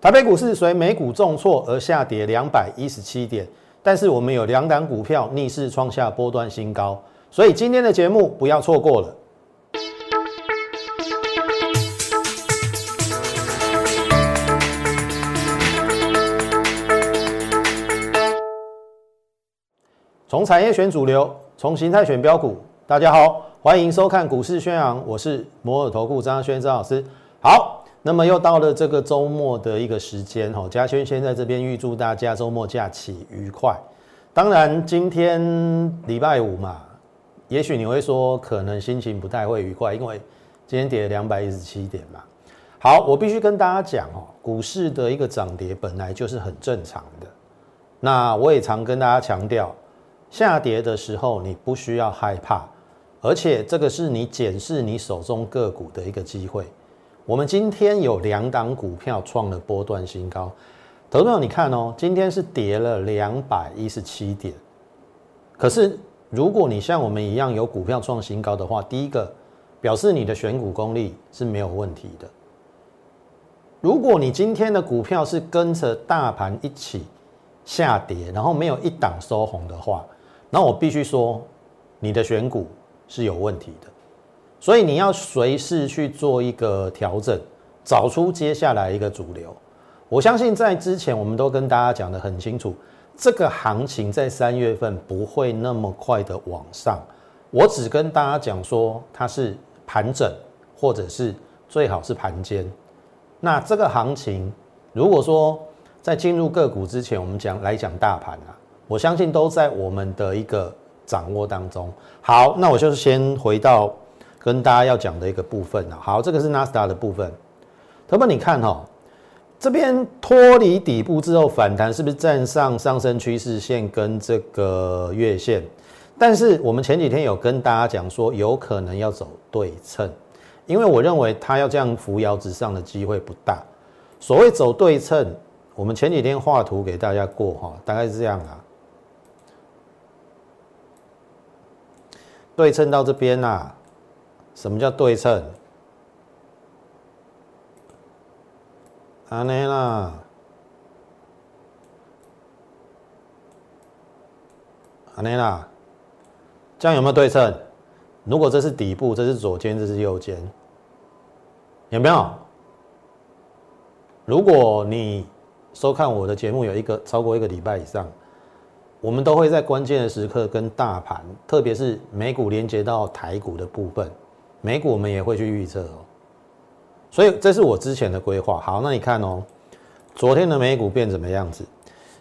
台北股市随美股重挫而下跌两百一十七点，但是我们有两档股票逆势创下波段新高，所以今天的节目不要错过了。从产业选主流，从形态选标股。大家好，欢迎收看股市宣扬，我是摩尔投顾张轩张老师。好。那么又到了这个周末的一个时间哈，嘉轩先在这边预祝大家周末假期愉快。当然今天礼拜五嘛，也许你会说可能心情不太会愉快，因为今天跌了两百一十七点嘛。好，我必须跟大家讲哦，股市的一个涨跌本来就是很正常的。那我也常跟大家强调，下跌的时候你不需要害怕，而且这个是你检视你手中个股的一个机会。我们今天有两档股票创了波段新高，投资朋友，你看哦，今天是跌了两百一十七点。可是如果你像我们一样有股票创新高的话，第一个表示你的选股功力是没有问题的。如果你今天的股票是跟着大盘一起下跌，然后没有一档收红的话，那我必须说你的选股是有问题的。所以你要随时去做一个调整，找出接下来一个主流。我相信在之前我们都跟大家讲的很清楚，这个行情在三月份不会那么快的往上。我只跟大家讲说它是盘整，或者是最好是盘间。那这个行情如果说在进入个股之前，我们讲来讲大盘啊，我相信都在我们的一个掌握当中。好，那我就是先回到。跟大家要讲的一个部分啊，好，这个是纳斯达的部分。特别你看哈，这边脱离底部之后反弹，是不是站上上升趋势线跟这个月线？但是我们前几天有跟大家讲说，有可能要走对称，因为我认为它要这样扶摇直上的机会不大。所谓走对称，我们前几天画图给大家过哈，大概是这样啊，对称到这边呐。什么叫对称？安尼啦，安尼啦，这样有没有对称？如果这是底部，这是左肩，这是右肩，有没有？如果你收看我的节目有一个超过一个礼拜以上，我们都会在关键的时刻跟大盘，特别是美股连接到台股的部分。美股我们也会去预测哦，所以这是我之前的规划。好，那你看哦，昨天的美股变怎么样子？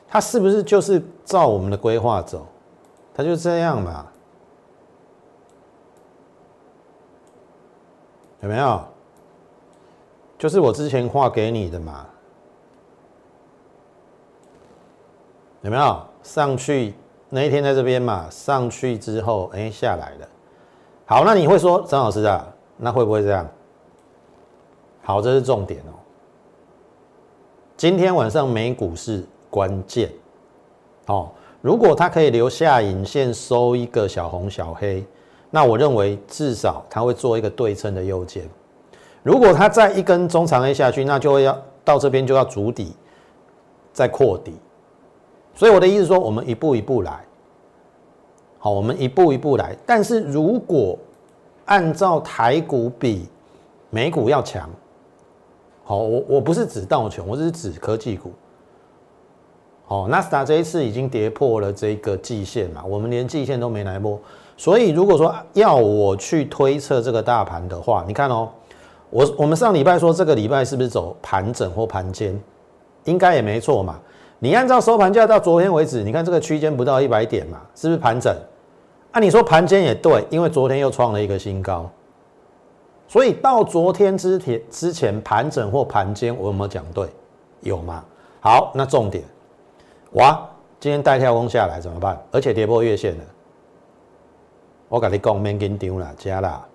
它是不是就是照我们的规划走？它就这样嘛？有没有？就是我之前画给你的嘛？有没有？上去那一天在这边嘛？上去之后，哎，下来了。好，那你会说张老师啊，那会不会这样？好，这是重点哦。今天晚上美股是关键，哦，如果它可以留下影线收一个小红小黑，那我认为至少它会做一个对称的右肩。如果它再一根中长 A 下去，那就会要到这边就要足底，再扩底。所以我的意思说，我们一步一步来。好，我们一步一步来。但是如果按照台股比美股要强，好，我我不是指道琼，我只是指科技股。好，纳斯达这一次已经跌破了这个季线嘛，我们连季线都没来摸。所以如果说要我去推测这个大盘的话，你看哦，我我们上礼拜说这个礼拜是不是走盘整或盘间，应该也没错嘛。你按照收盘价到昨天为止，你看这个区间不到一百点嘛，是不是盘整？啊，你说盘间也对，因为昨天又创了一个新高，所以到昨天之前之前盘整或盘间，我有没有讲对？有吗？好，那重点，哇，今天带跳空下来怎么办？而且跌破月线了，我跟你讲，免紧张啦，加啦。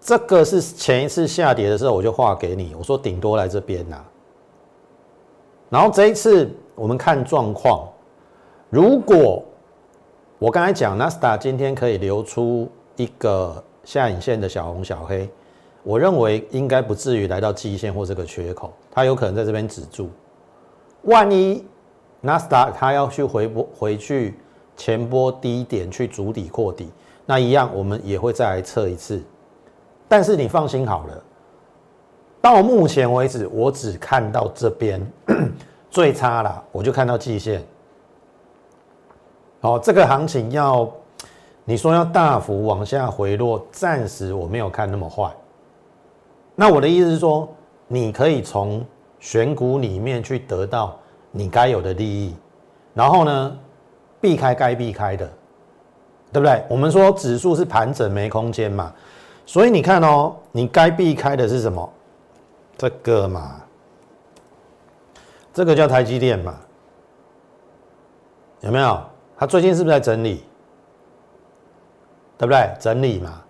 这个是前一次下跌的时候，我就画给你，我说顶多来这边呐。然后这一次我们看状况，如果我刚才讲纳斯达今天可以留出一个下影线的小红小黑，我认为应该不至于来到季线或这个缺口，它有可能在这边止住。万一纳斯达它要去回波回去前波低点去筑底扩底，那一样我们也会再来测一次。但是你放心好了，到目前为止我只看到这边最差了，我就看到季线。好，这个行情要你说要大幅往下回落，暂时我没有看那么坏。那我的意思是说，你可以从选股里面去得到你该有的利益，然后呢，避开该避开的，对不对？我们说指数是盘整没空间嘛，所以你看哦，你该避开的是什么？这个嘛，这个叫台积电嘛，有没有？它最近是不是在整理？对不对？整理嘛，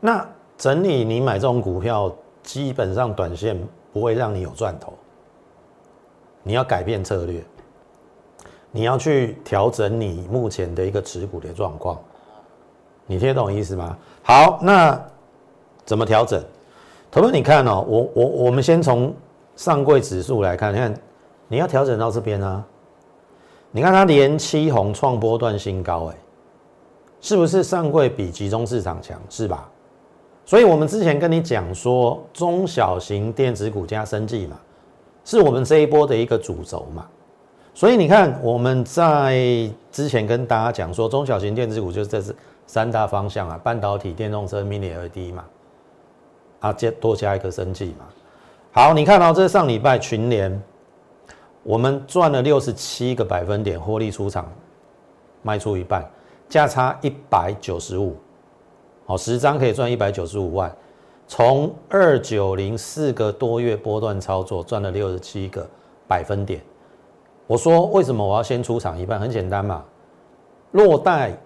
那整理你买这种股票。基本上短线不会让你有赚头，你要改变策略，你要去调整你目前的一个持股的状况，你听懂意思吗？好，那怎么调整？头哥，你看哦，我我我们先从上柜指数来看，你看你要调整到这边啊，你看它连七红创波段新高，哎，是不是上柜比集中市场强？是吧？所以，我们之前跟你讲说，中小型电子股加生技嘛，是我们这一波的一个主轴嘛。所以你看，我们在之前跟大家讲说，中小型电子股就是这是三大方向啊，半导体、电动车、mini LED 嘛，啊，加多加一个生技嘛。好，你看到这上礼拜群联，我们赚了六十七个百分点，获利出场，卖出一半，价差一百九十五。好，十张可以赚一百九十五万，从二九零四个多月波段操作赚了六十七个百分点。我说为什么我要先出场一半？很简单嘛，落袋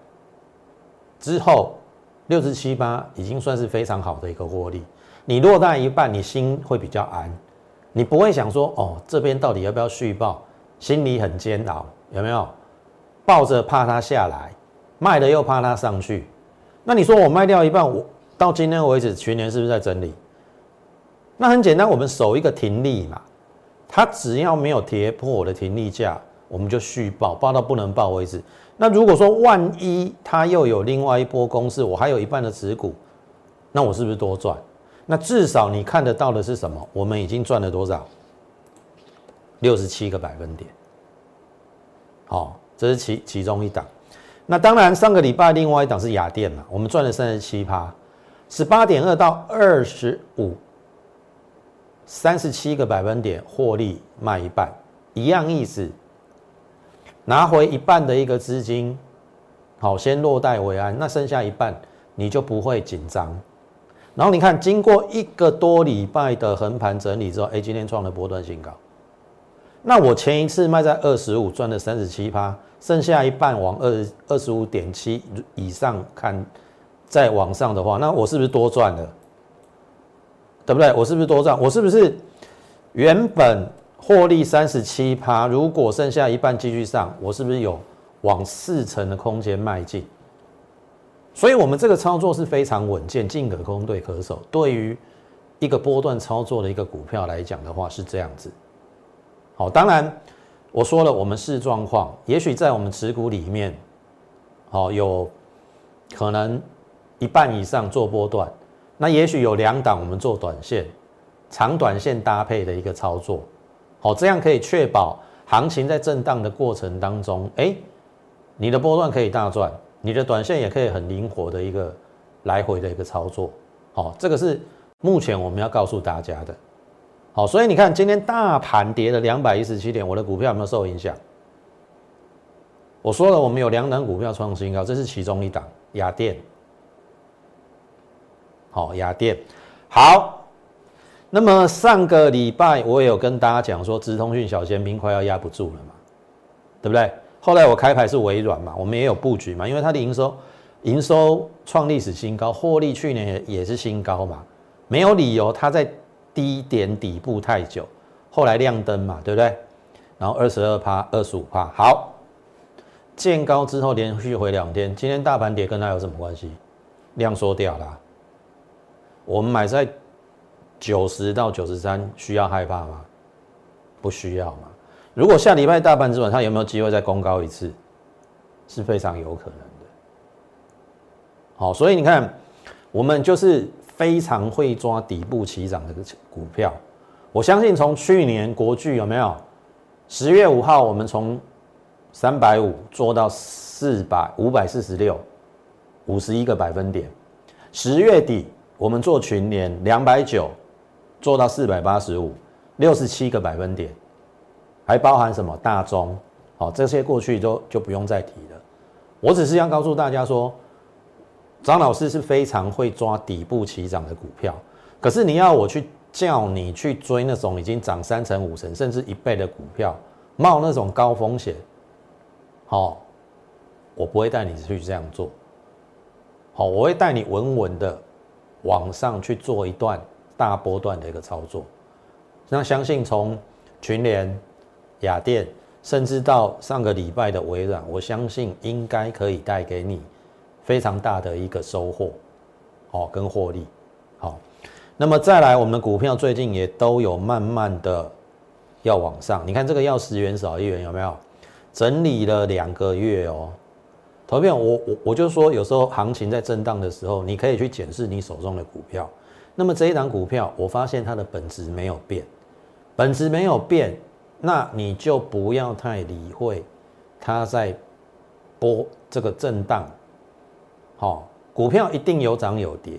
之后六十七八已经算是非常好的一个获利。你落袋一半，你心会比较安，你不会想说哦这边到底要不要续报，心里很煎熬，有没有？抱着怕它下来，卖了又怕它上去。那你说我卖掉一半，我到今天为止全年是不是在整理？那很简单，我们守一个停利嘛，它只要没有跌破我的停利价，我们就续报，报到不能报为止。那如果说万一它又有另外一波攻势，我还有一半的持股，那我是不是多赚？那至少你看得到的是什么？我们已经赚了多少？六十七个百分点。好，这是其其中一档。那当然，上个礼拜另外一档是雅电嘛，我们赚了三十七趴，十八点二到二十五，三十七个百分点获利卖一半，一样意思，拿回一半的一个资金，好，先落袋为安，那剩下一半你就不会紧张。然后你看，经过一个多礼拜的横盘整理之后，哎，今天创了波段新高。那我前一次卖在二十五，赚了三十七趴。剩下一半往二二十五点七以上看，再往上的话，那我是不是多赚了？对不对？我是不是多赚？我是不是原本获利三十七趴？如果剩下一半继续上，我是不是有往四成的空间迈进？所以，我们这个操作是非常稳健，进可攻，退可守。对于一个波段操作的一个股票来讲的话，是这样子。好，当然。我说了，我们视状况，也许在我们持股里面，好有可能一半以上做波段，那也许有两档我们做短线，长短线搭配的一个操作，好，这样可以确保行情在震荡的过程当中，哎，你的波段可以大赚，你的短线也可以很灵活的一个来回的一个操作，好，这个是目前我们要告诉大家的。好，所以你看今天大盘跌了两百一十七点，我的股票有没有受影响？我说了，我们有两档股票创新高，这是其中一档，雅电。好，雅电。好，那么上个礼拜我也有跟大家讲说，直通讯小尖兵快要压不住了嘛，对不对？后来我开牌是微软嘛，我们也有布局嘛，因为它的营收营收创历史新高，获利去年也也是新高嘛，没有理由它在。低点底部太久，后来亮灯嘛，对不对？然后二十二趴、二十五趴，好，见高之后连续回两天，今天大盘跌跟它有什么关系？量缩掉了。我们买在九十到九十三需要害怕吗？不需要嘛。如果下礼拜大盘之晚，它有没有机会再攻高一次？是非常有可能的。好，所以你看，我们就是非常会抓底部起涨的股票。我相信从去年国巨有没有？十月五号我们从三百五做到四百五百四十六，五十一个百分点。十月底我们做群联两百九做到四百八十五，六十七个百分点。还包含什么大中，好这些过去都就不用再提了。我只是要告诉大家说，张老师是非常会抓底部起涨的股票。可是你要我去叫你去追那种已经涨三成、五成甚至一倍的股票，冒那种高风险，好，我不会带你去这样做。好，我会带你稳稳的往上去做一段大波段的一个操作。那相信从群联。雅电，甚至到上个礼拜的微软，我相信应该可以带给你非常大的一个收获，哦，跟获利。好，那么再来，我们的股票最近也都有慢慢的要往上。你看这个要十元少一元有没有？整理了两个月哦。投票，我我我就说，有时候行情在震荡的时候，你可以去检视你手中的股票。那么这一档股票，我发现它的本质没有变，本质没有变。那你就不要太理会，它在波这个震荡，好，股票一定有涨有跌，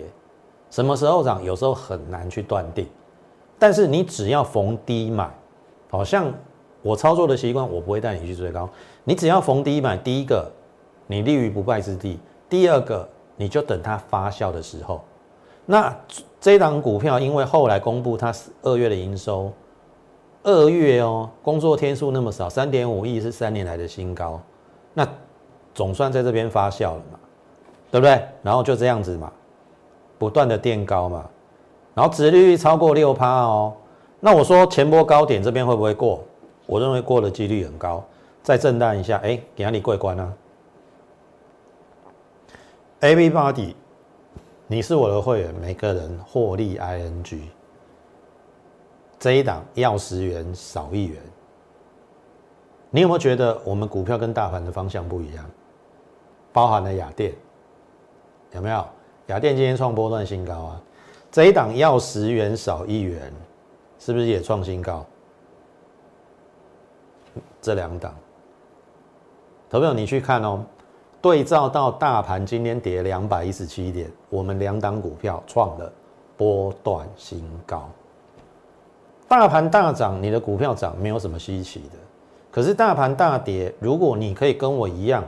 什么时候涨，有时候很难去断定，但是你只要逢低买，好像我操作的习惯，我不会带你去追高，你只要逢低买，第一个你立于不败之地，第二个你就等它发酵的时候，那这档股票因为后来公布它二月的营收。二月哦，工作天数那么少，三点五亿是三年来的新高，那总算在这边发酵了嘛，对不对？然后就这样子嘛，不断的垫高嘛，然后殖利率超过六趴哦，那我说前波高点这边会不会过？我认为过的几率很高，再震荡一下，哎，给哪里过关呢？A B Body，你是我的会员，每个人获利 I N G。这一档要十元少一元，你有没有觉得我们股票跟大盘的方向不一样？包含了雅电，有没有？雅电今天创波段新高啊！这一档要十元少一元，是不是也创新高？这两档，投票你去看哦，对照到大盘今天跌两百一十七点，我们两档股票创了波段新高。大盘大涨，你的股票涨没有什么稀奇的。可是大盘大跌，如果你可以跟我一样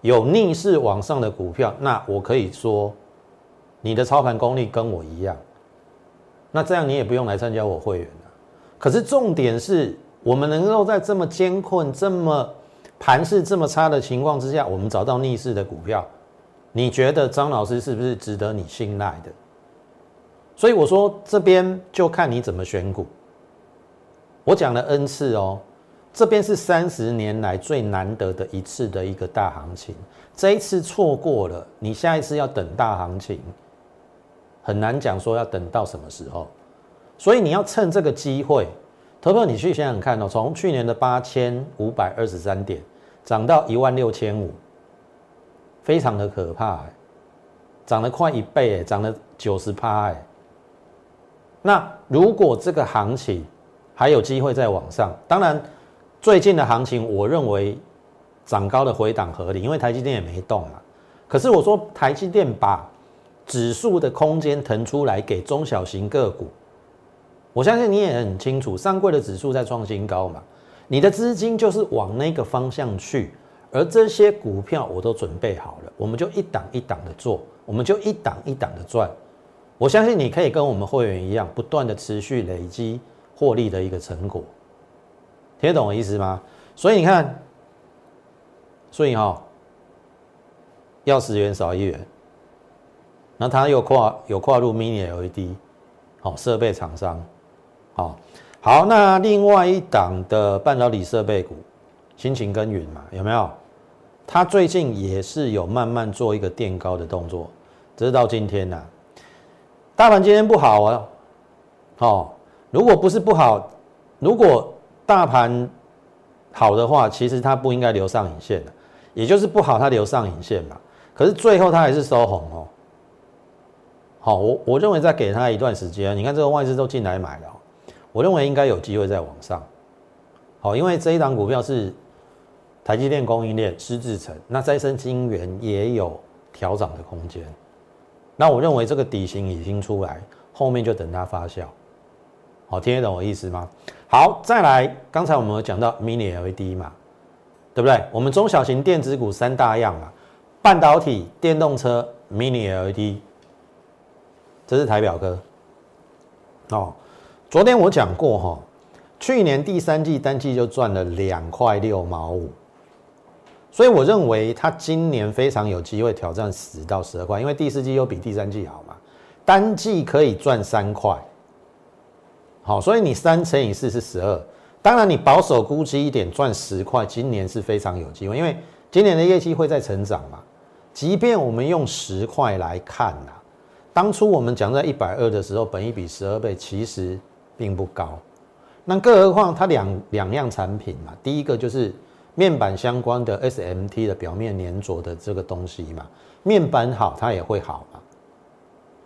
有逆势往上的股票，那我可以说你的操盘功力跟我一样。那这样你也不用来参加我会员了。可是重点是我们能够在这么艰困、这么盘势这么差的情况之下，我们找到逆势的股票，你觉得张老师是不是值得你信赖的？所以我说这边就看你怎么选股。我讲了 N 次哦，这边是三十年来最难得的一次的一个大行情，这一次错过了，你下一次要等大行情，很难讲说要等到什么时候，所以你要趁这个机会，投票你去想想看哦，从去年的八千五百二十三点涨到一万六千五，非常的可怕哎，涨了快一倍哎，涨了九十趴哎，那如果这个行情，还有机会再往上，当然，最近的行情，我认为涨高的回档合理，因为台积电也没动嘛。可是我说台积电把指数的空间腾出来给中小型个股，我相信你也很清楚，上柜的指数在创新高嘛，你的资金就是往那个方向去，而这些股票我都准备好了，我们就一档一档的做，我们就一档一档的赚。我相信你可以跟我们会员一样，不断的持续累积。获利的一个成果，听得懂我意思吗？所以你看，所以哈，要十元少一元，那他又跨有跨入 mini LED，好设备厂商，好，好，那另外一档的半导体设备股，辛勤耕耘嘛，有没有？它最近也是有慢慢做一个垫高的动作，直到今天呐，大盘今天不好啊。哦，如果不是不好，如果大盘好的话，其实它不应该留上影线的，也就是不好它留上影线嘛。可是最后它还是收红哦。好，我我认为再给它一段时间，你看这个外资都进来买了，我认为应该有机会再往上。好，因为这一档股票是台积电供应链、施制成，那再生晶圆也有调涨的空间。那我认为这个底型已经出来，后面就等它发酵。好，听得懂我意思吗？好，再来，刚才我们有讲到 Mini LED 嘛，对不对？我们中小型电子股三大样嘛，半导体、电动车、Mini LED，这是台表哥。哦，昨天我讲过哈，去年第三季单季就赚了两块六毛五，所以我认为它今年非常有机会挑战十到十二块，因为第四季又比第三季好嘛，单季可以赚三块。好，所以你三乘以四是十二。当然，你保守估计一点，赚十块，今年是非常有机会，因为今年的业绩会在成长嘛。即便我们用十块来看呐，当初我们讲在一百二的时候，本一比十二倍，其实并不高。那更何况它两两样产品嘛，第一个就是面板相关的 SMT 的表面粘着的这个东西嘛，面板好，它也会好嘛。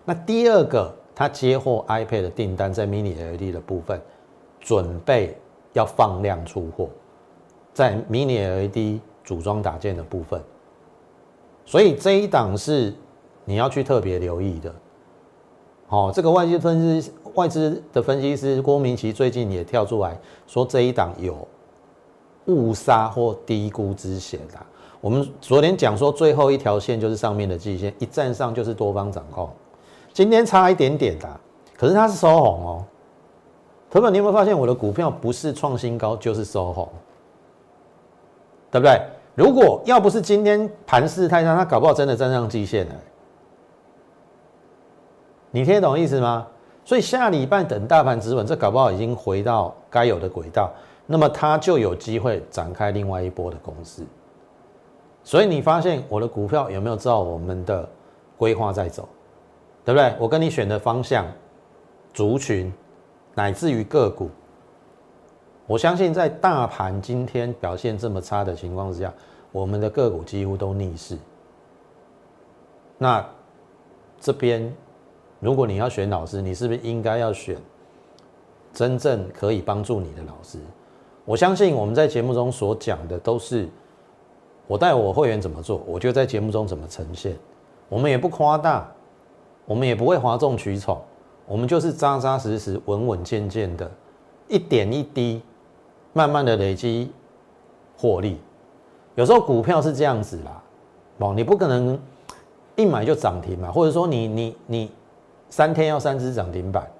那第二个。他接获 iPad 的订单，在 Mini LED 的部分，准备要放量出货，在 Mini LED 组装打件的部分，所以这一档是你要去特别留意的。好，这个外资分析外资的分析师郭明奇最近也跳出来说，这一档有误杀或低估之嫌的。我们昨天讲说，最后一条线就是上面的季线，一站上就是多方掌控。今天差一点点的，可是它是收红哦。朋友们，你有没有发现我的股票不是创新高就是收红，对不对？如果要不是今天盘势太差，它搞不好真的站上季线了。你听得懂意思吗？所以下礼拜等大盘止稳，这搞不好已经回到该有的轨道，那么它就有机会展开另外一波的攻势。所以你发现我的股票有没有照我们的规划在走？对不对？我跟你选的方向、族群，乃至于个股，我相信在大盘今天表现这么差的情况之下，我们的个股几乎都逆势。那这边，如果你要选老师，你是不是应该要选真正可以帮助你的老师？我相信我们在节目中所讲的都是我带我会员怎么做，我就在节目中怎么呈现，我们也不夸大。我们也不会哗众取宠，我们就是扎扎实实、稳稳健健的，一点一滴，慢慢的累积获利。有时候股票是这样子啦，哦，你不可能一买就涨停嘛，或者说你你你三天要三只涨停板，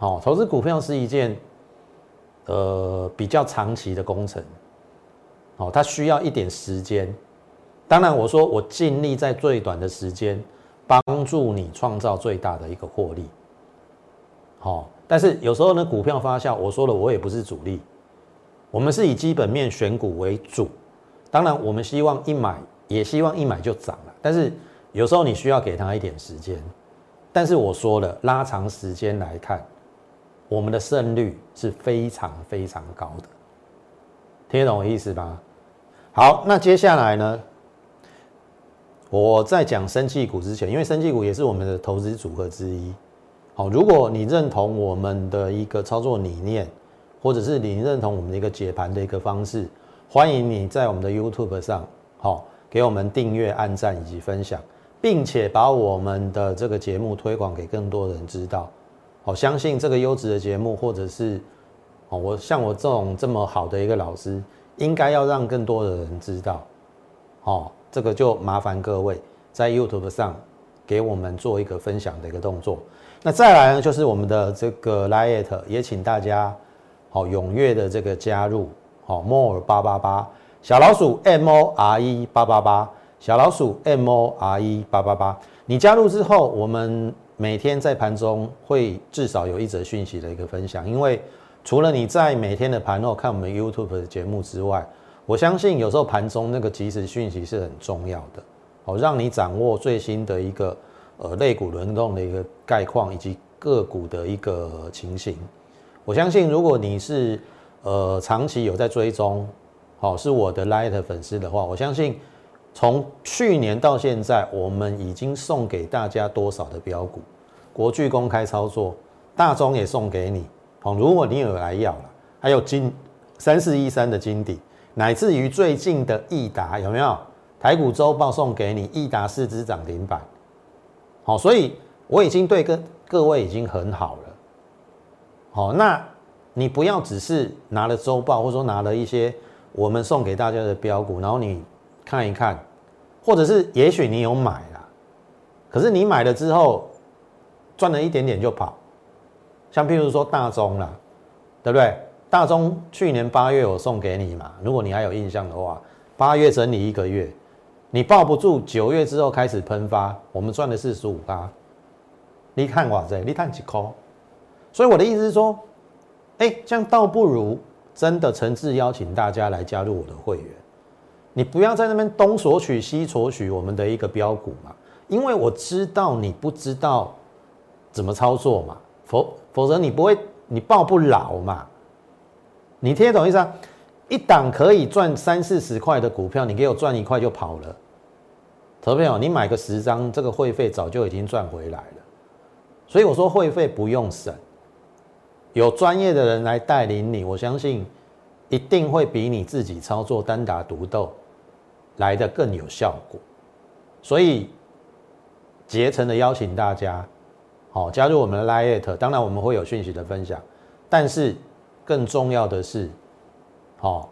哦，投资股票是一件呃比较长期的工程，哦，它需要一点时间。当然，我说我尽力在最短的时间。帮助你创造最大的一个获利，好，但是有时候呢，股票发酵，我说了，我也不是主力，我们是以基本面选股为主，当然我们希望一买，也希望一买就涨了，但是有时候你需要给他一点时间，但是我说了，拉长时间来看，我们的胜率是非常非常高的，听得懂我意思吧？好，那接下来呢？我在讲生气股之前，因为生气股也是我们的投资组合之一。好，如果你认同我们的一个操作理念，或者是你认同我们的一个解盘的一个方式，欢迎你在我们的 YouTube 上，好，给我们订阅、按赞以及分享，并且把我们的这个节目推广给更多人知道。好，相信这个优质的节目，或者是，哦，我像我这种这么好的一个老师，应该要让更多的人知道。好。这个就麻烦各位在 YouTube 上给我们做一个分享的一个动作。那再来呢，就是我们的这个 l i t 也请大家好踊跃的这个加入，好 More 八八八小老鼠 M O R E 八八八小老鼠 M O R E 八八八。你加入之后，我们每天在盘中会至少有一则讯息的一个分享，因为除了你在每天的盘后看我们 YouTube 的节目之外，我相信有时候盘中那个即时讯息是很重要的，好让你掌握最新的一个呃类股轮动的一个概况，以及个股的一个情形。我相信，如果你是呃长期有在追踪，好是我的 Light 粉丝的话，我相信从去年到现在，我们已经送给大家多少的标股？国巨公开操作，大中也送给你。好，如果你有来要了，还有金三四一三的金底，乃至于最近的益达有没有？台股周报送给你，益达四只涨停板。好，所以我已经对各各位已经很好了。好，那你不要只是拿了周报，或者说拿了一些我们送给大家的标股，然后你看一看，或者是也许你有买了，可是你买了之后赚了一点点就跑，像譬如说大中啦，对不对？大中去年八月我送给你嘛，如果你还有印象的话，八月整理一个月，你抱不住，九月之后开始喷发，我们赚的是十五八，你看哇塞，你看几颗？所以我的意思是说，哎，这样倒不如真的诚挚邀请大家来加入我的会员。你不要在那边东索取西索取我们的一个标股嘛，因为我知道你不知道怎么操作嘛，否否则你不会你抱不牢嘛。你听得懂意思啊？一档可以赚三四十块的股票，你给我赚一块就跑了，投朋友，你买个十张，这个会费早就已经赚回来了。所以我说会费不用省。有专业的人来带领你，我相信一定会比你自己操作单打独斗来的更有效果。所以竭诚的邀请大家，好加入我们的 Lite，当然我们会有讯息的分享，但是更重要的是，好，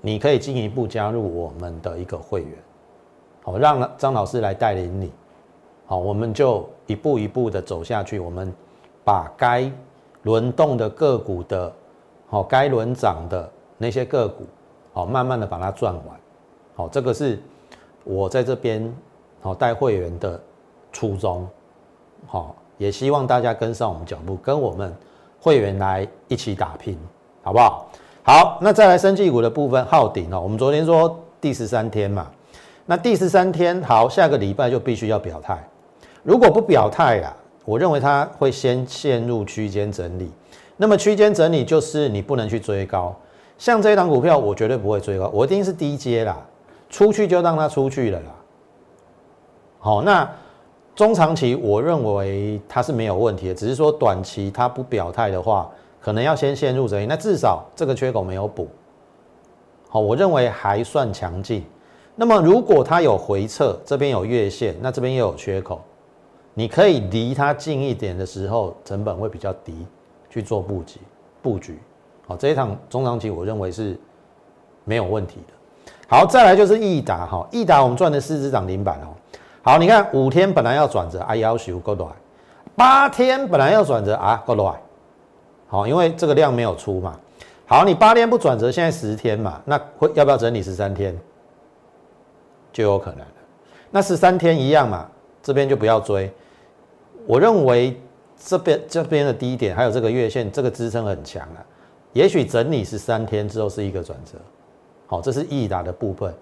你可以进一步加入我们的一个会员，好让张老师来带领你，好，我们就一步一步的走下去，我们把该。轮动的个股的，好，该轮涨的那些个股，好，慢慢的把它赚完，好，这个是我在这边好带会员的初衷，好，也希望大家跟上我们脚步，跟我们会员来一起打拼，好不好？好，那再来生技股的部分，昊鼎哦，我们昨天说第十三天嘛，那第十三天好，下个礼拜就必须要表态，如果不表态啦。我认为它会先陷入区间整理，那么区间整理就是你不能去追高，像这一档股票我绝对不会追高，我一定是低阶啦，出去就让它出去了啦。好，那中长期我认为它是没有问题的，只是说短期它不表态的话，可能要先陷入整理，那至少这个缺口没有补。好，我认为还算强劲。那么如果它有回撤，这边有月线，那这边又有缺口。你可以离它近一点的时候，成本会比较低，去做布局布局。好，这一场中长期我认为是没有问题的。好，再来就是易达哈，易达我们赚的四只涨停板哦。好，你看五天本来要转折啊，要求够短；八天本来要转折啊，够短。好，因为这个量没有出嘛。好，你八天不转折，现在十天嘛，那会要不要整理十三天？就有可能。那十三天一样嘛，这边就不要追。我认为这边这边的低点还有这个月线，这个支撑很强啊。也许整理十三天之后是一个转折。好，这是易达的部分。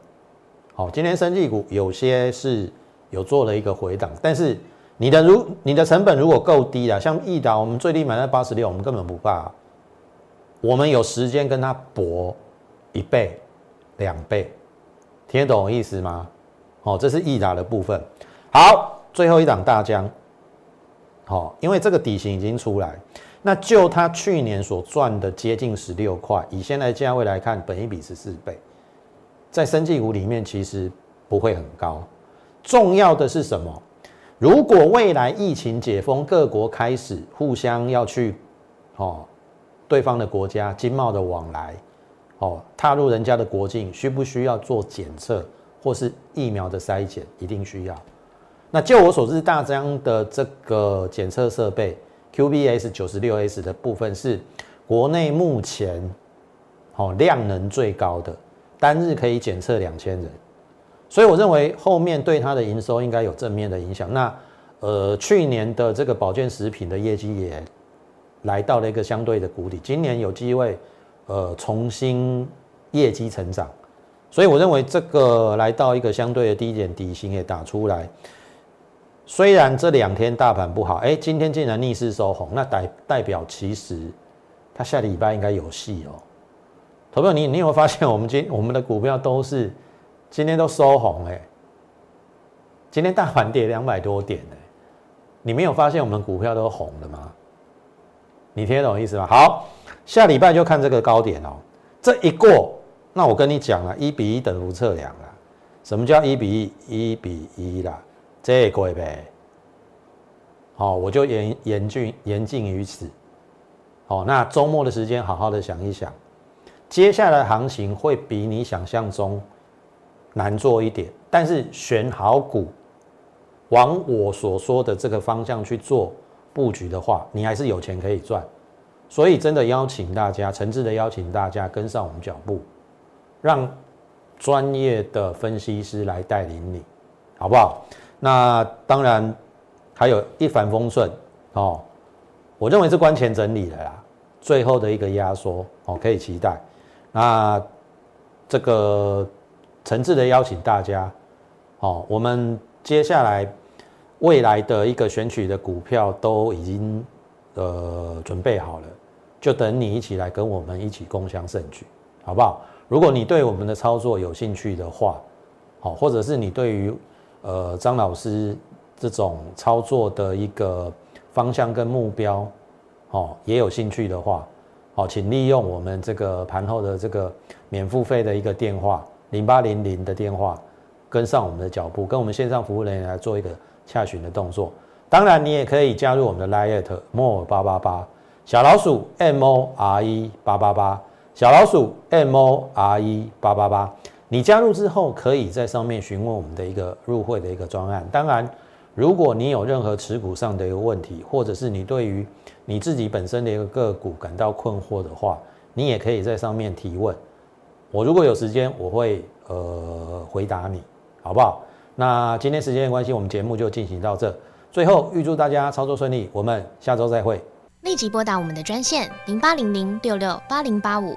好，今天生技股有些是有做了一个回档，但是你的如你的成本如果够低啊，像易达我们最低买在八十六，我们根本不怕。我们有时间跟他搏一倍、两倍，听得懂我意思吗？好，这是易达的部分。好，最后一档大疆。好，因为这个底型已经出来，那就他去年所赚的接近十六块，以现在价位来看，本一比十四倍，在生技股里面其实不会很高。重要的是什么？如果未来疫情解封，各国开始互相要去，哦，对方的国家经贸的往来，哦，踏入人家的国境，需不需要做检测或是疫苗的筛检？一定需要。那就我所知，大疆的这个检测设备 QBS 九十六 S 的部分是国内目前哦量能最高的，单日可以检测两千人，所以我认为后面对它的营收应该有正面的影响。那呃，去年的这个保健食品的业绩也来到了一个相对的谷底，今年有机会呃重新业绩成长，所以我认为这个来到一个相对的低点，底薪也打出来。虽然这两天大盘不好，哎，今天竟然逆势收红，那代代表其实它下礼拜应该有戏哦。投票，你你有没有发现我们今我们的股票都是今天都收红哎？今天大盘跌两百多点哎，你没有发现我们股票都红了吗？你听得懂意思吗？好，下礼拜就看这个高点哦。这一过，那我跟你讲了，一比一等幅测量了。什么叫一比一？一比一啦。这贵呗，好，我就严严峻严禁于此。好，那周末的时间，好好的想一想，接下来行情会比你想象中难做一点，但是选好股，往我所说的这个方向去做布局的话，你还是有钱可以赚。所以真的邀请大家，诚挚的邀请大家跟上我们脚步，让专业的分析师来带领你，好不好？那当然还有一帆风顺哦，我认为是关前整理的啦，最后的一个压缩哦，可以期待。那这个诚挚的邀请大家哦，我们接下来未来的一个选取的股票都已经呃准备好了，就等你一起来跟我们一起共享盛举，好不好？如果你对我们的操作有兴趣的话，好，或者是你对于呃，张老师这种操作的一个方向跟目标，哦，也有兴趣的话，好，请利用我们这个盘后的这个免付费的一个电话零八零零的电话，跟上我们的脚步，跟我们线上服务人员来做一个洽询的动作。当然，你也可以加入我们的 liat more 八八八小老鼠 m o r e 八八八小老鼠 m o r e 八八八。你加入之后，可以在上面询问我们的一个入会的一个专案。当然，如果你有任何持股上的一个问题，或者是你对于你自己本身的一个个股感到困惑的话，你也可以在上面提问。我如果有时间，我会呃回答你，好不好？那今天时间的关系，我们节目就进行到这。最后，预祝大家操作顺利，我们下周再会。立即拨打我们的专线零八零零六六八零八五。